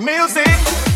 music.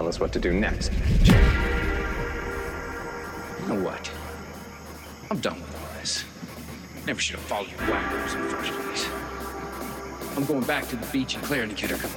Tell us what to do next. You know what? I'm done with all this. Never should have followed you wackos in the first place. I'm going back to the beach and and the kid are coming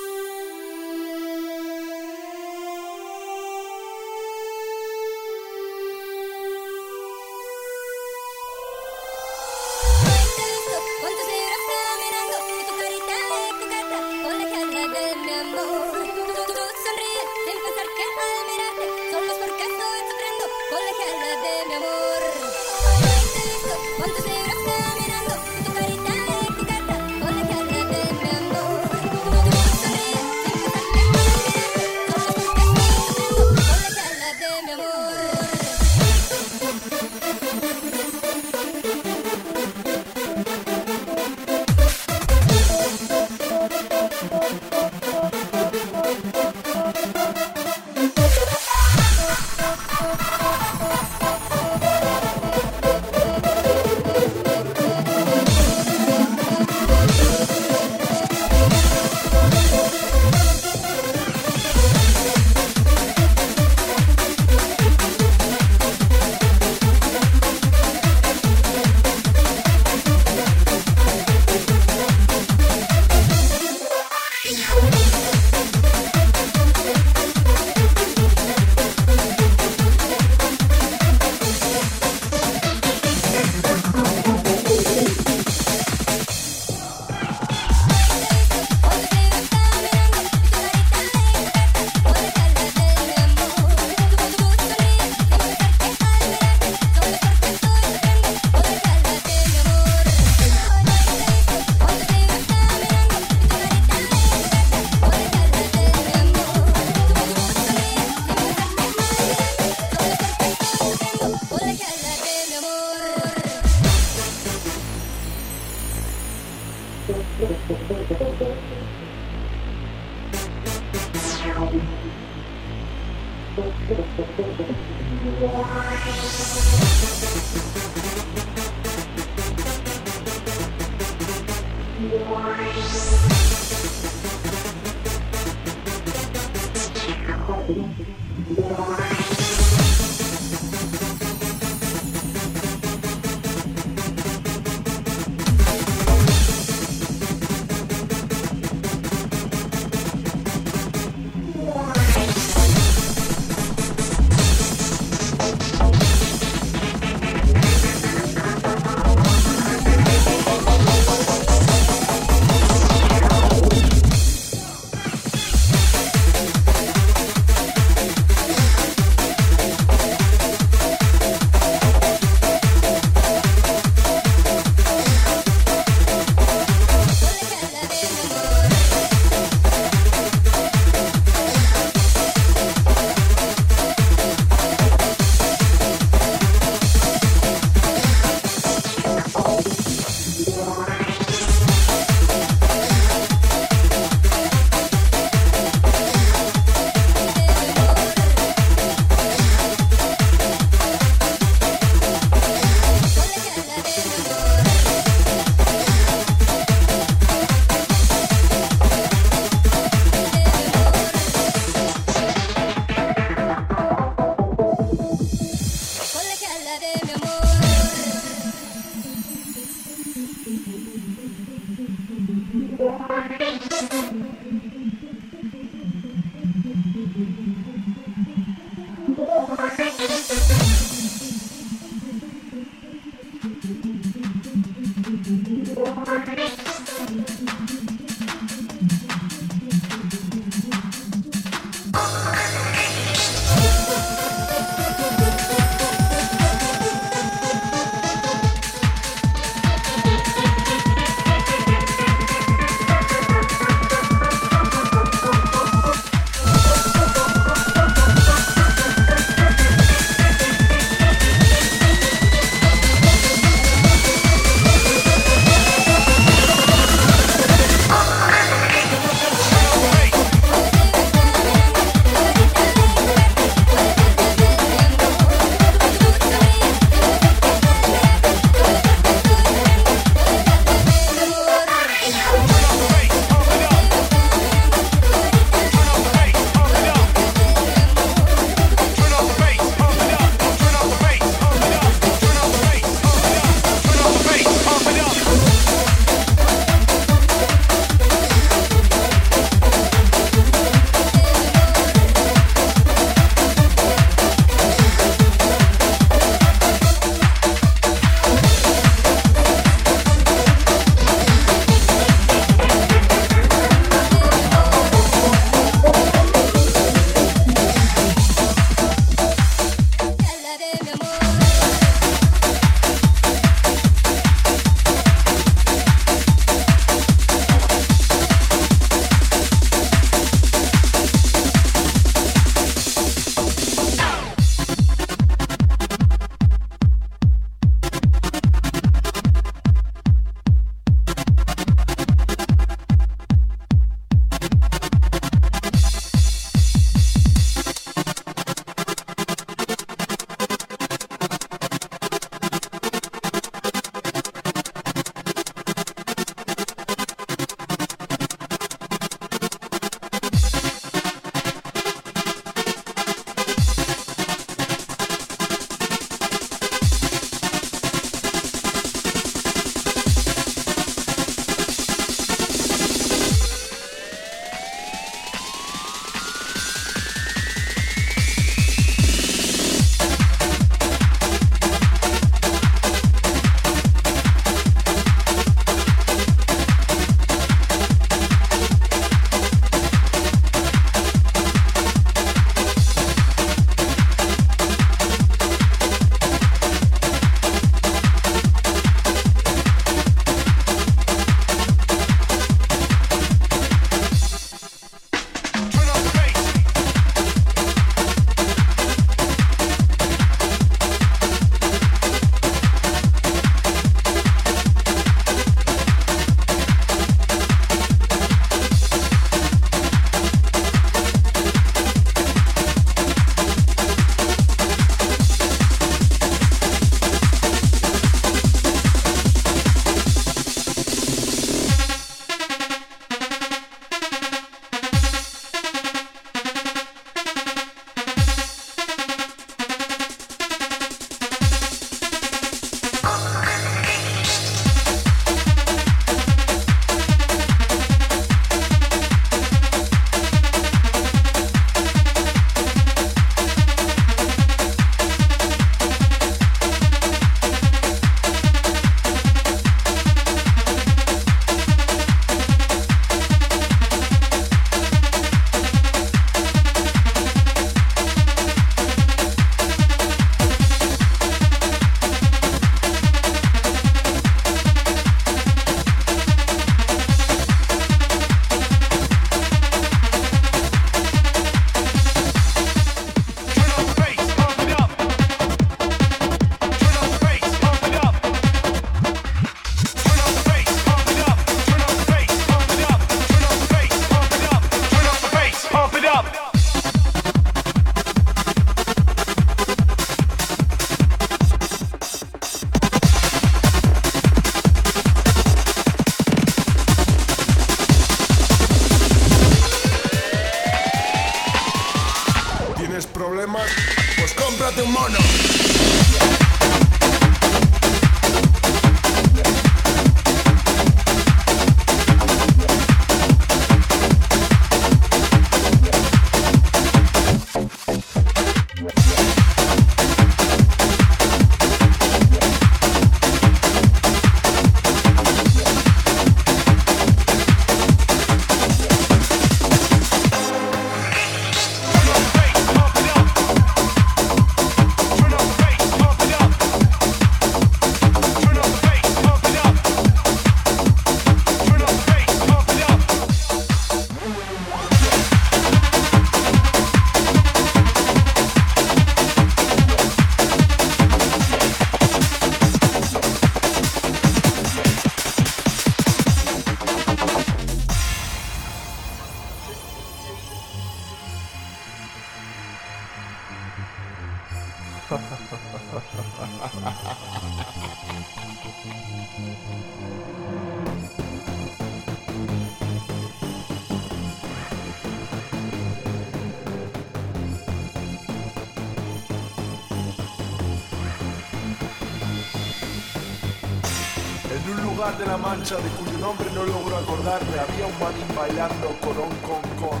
de cuyo nombre no logro acordarme había un manín bailando corón con con.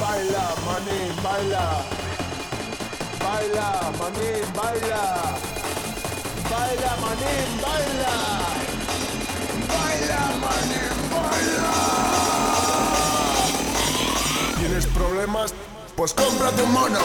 Baila, manín, baila. Baila, manín, baila. Baila, manín, baila. Baila, manín, baila. ¿Tienes problemas? Pues cómprate un mono.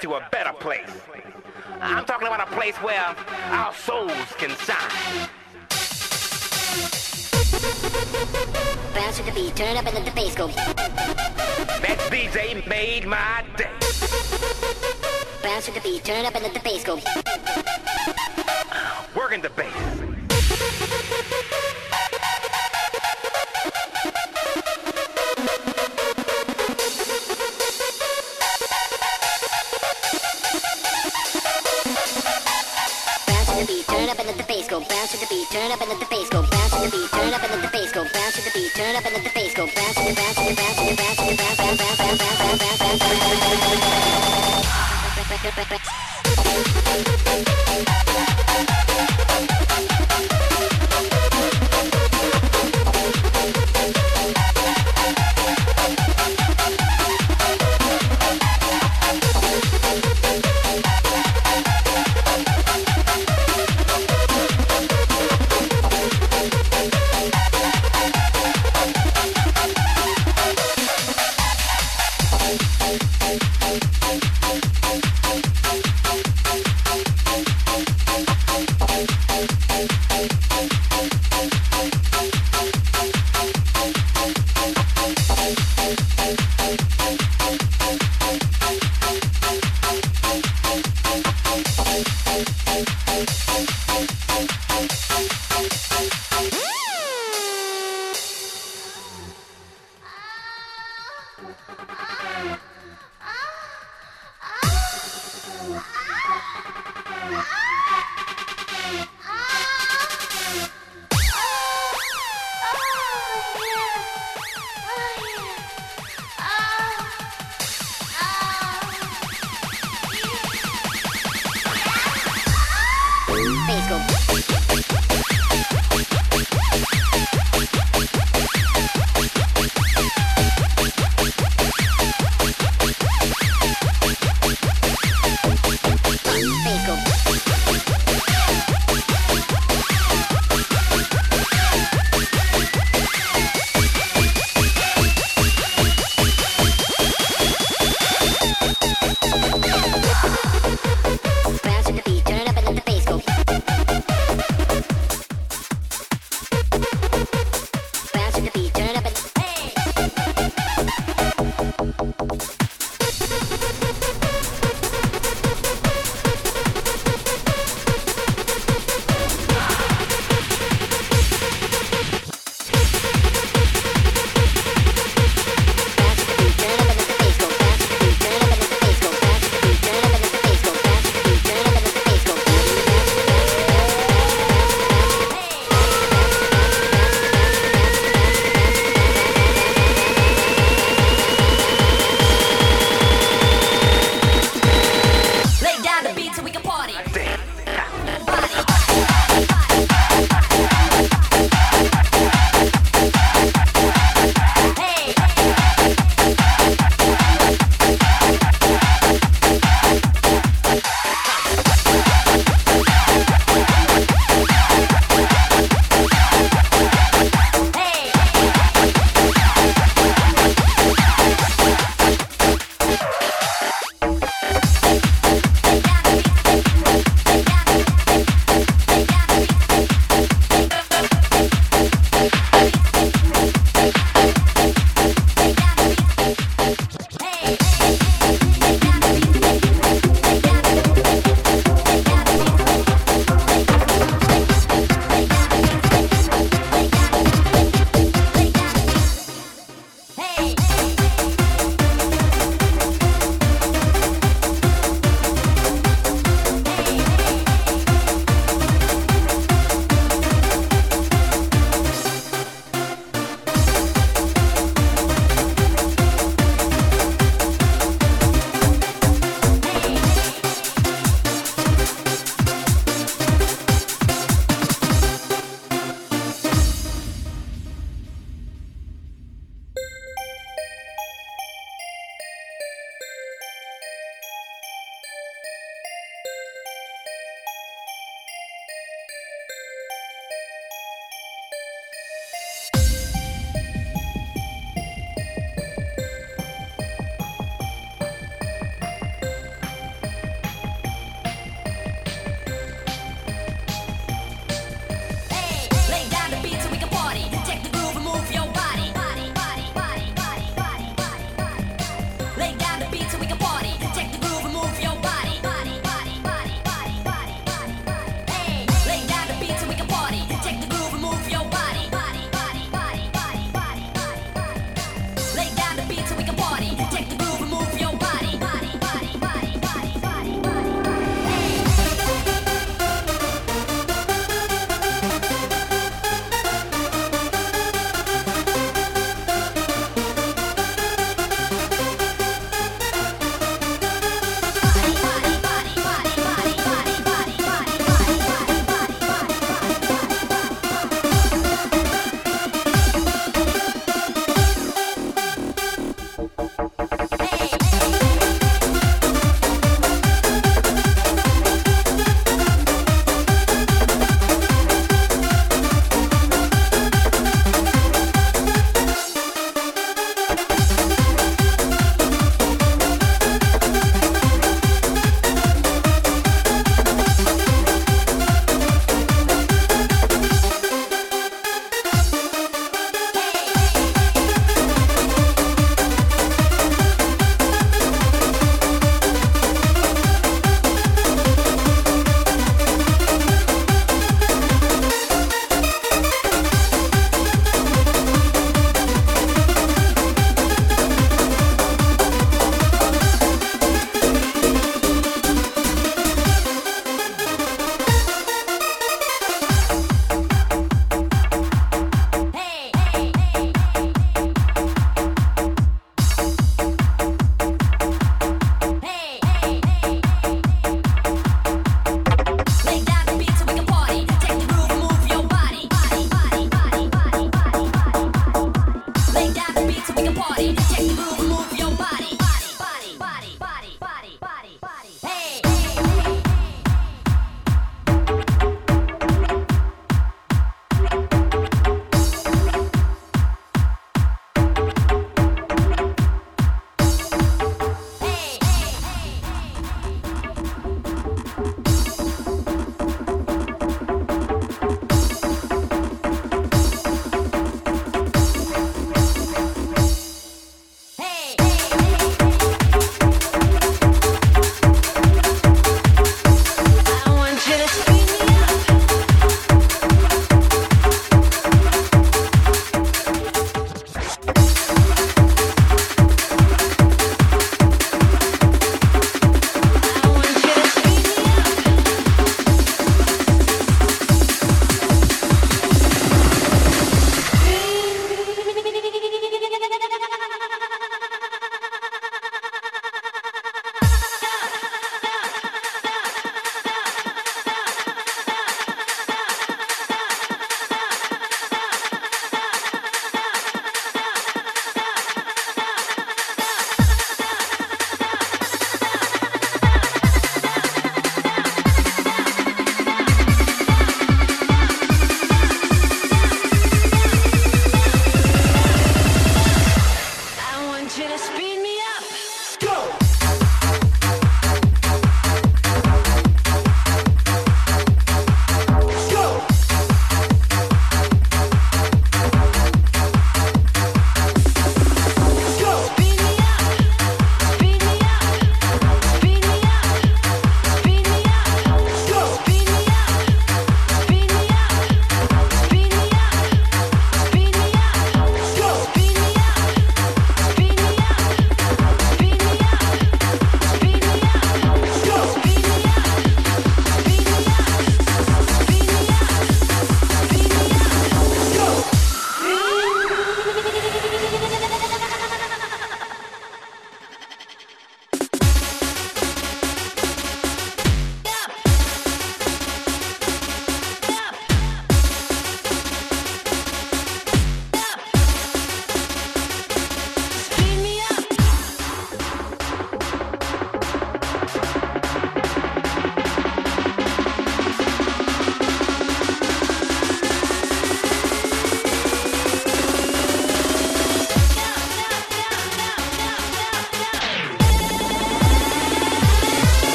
to a better place. I'm talking about a place where our souls can shine. Bounce to the beat, turn it up and let the bass go. That DJ made my day. Bounce to the beat, turn it up and let the bass go.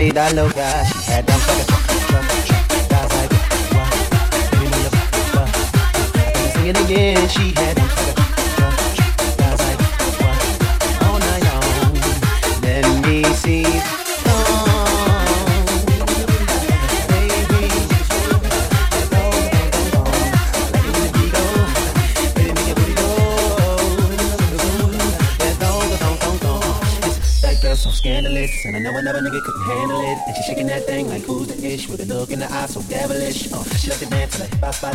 be that little guy. handle it. And she's shaking that thing like who's the ish with a look in the eye so devilish. Oh, she loves to dance like bop bop